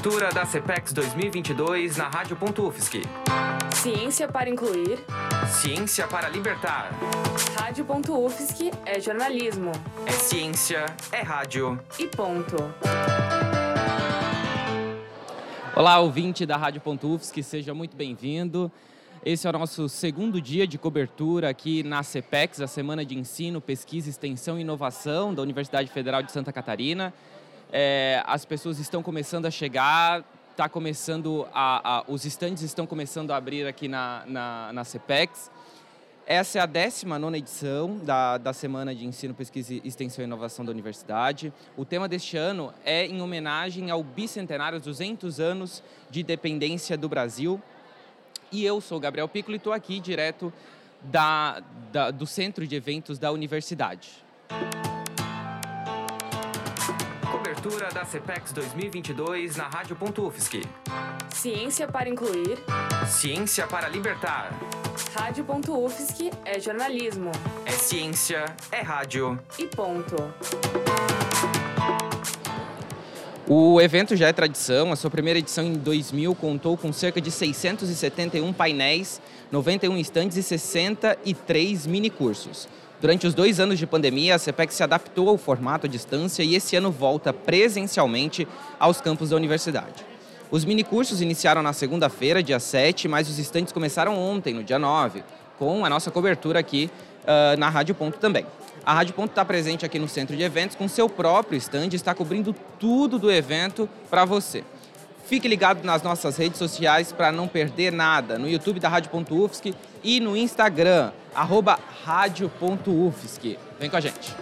Cobertura da CPEX 2022 na Rádio.UFSC. Ciência para incluir. Ciência para libertar. Rádio.UFSC é jornalismo. É ciência, é rádio. E ponto. Olá, ouvinte da Rádio.UFSC, seja muito bem-vindo. Esse é o nosso segundo dia de cobertura aqui na CPEX, a Semana de Ensino, Pesquisa, Extensão e Inovação da Universidade Federal de Santa Catarina. É, as pessoas estão começando a chegar, tá começando a, a, os estandes estão começando a abrir aqui na, na, na CPEX. Essa é a 19 edição da, da Semana de Ensino, Pesquisa, Extensão e Inovação da Universidade. O tema deste ano é em homenagem ao bicentenário, aos 200 anos de independência do Brasil. E eu sou Gabriel Piccolo e estou aqui direto da, da, do centro de eventos da universidade. Cobertura da CPEX 2022 na Rádio.UFSC. Ciência para incluir. Ciência para libertar. Rádio.UFSC é jornalismo. É ciência, é rádio. E ponto. O evento já é tradição, a sua primeira edição em 2000 contou com cerca de 671 painéis, 91 estandes e 63 minicursos. Durante os dois anos de pandemia, a CPEC se adaptou ao formato à distância e esse ano volta presencialmente aos campos da universidade. Os minicursos iniciaram na segunda-feira, dia 7, mas os estandes começaram ontem, no dia 9, com a nossa cobertura aqui uh, na Rádio Ponto também. A Rádio Ponto está presente aqui no centro de eventos com seu próprio stand, está cobrindo tudo do evento para você. Fique ligado nas nossas redes sociais para não perder nada. No YouTube da Rádio.UFSC e no Instagram, arroba rádio.ufsc. Vem com a gente.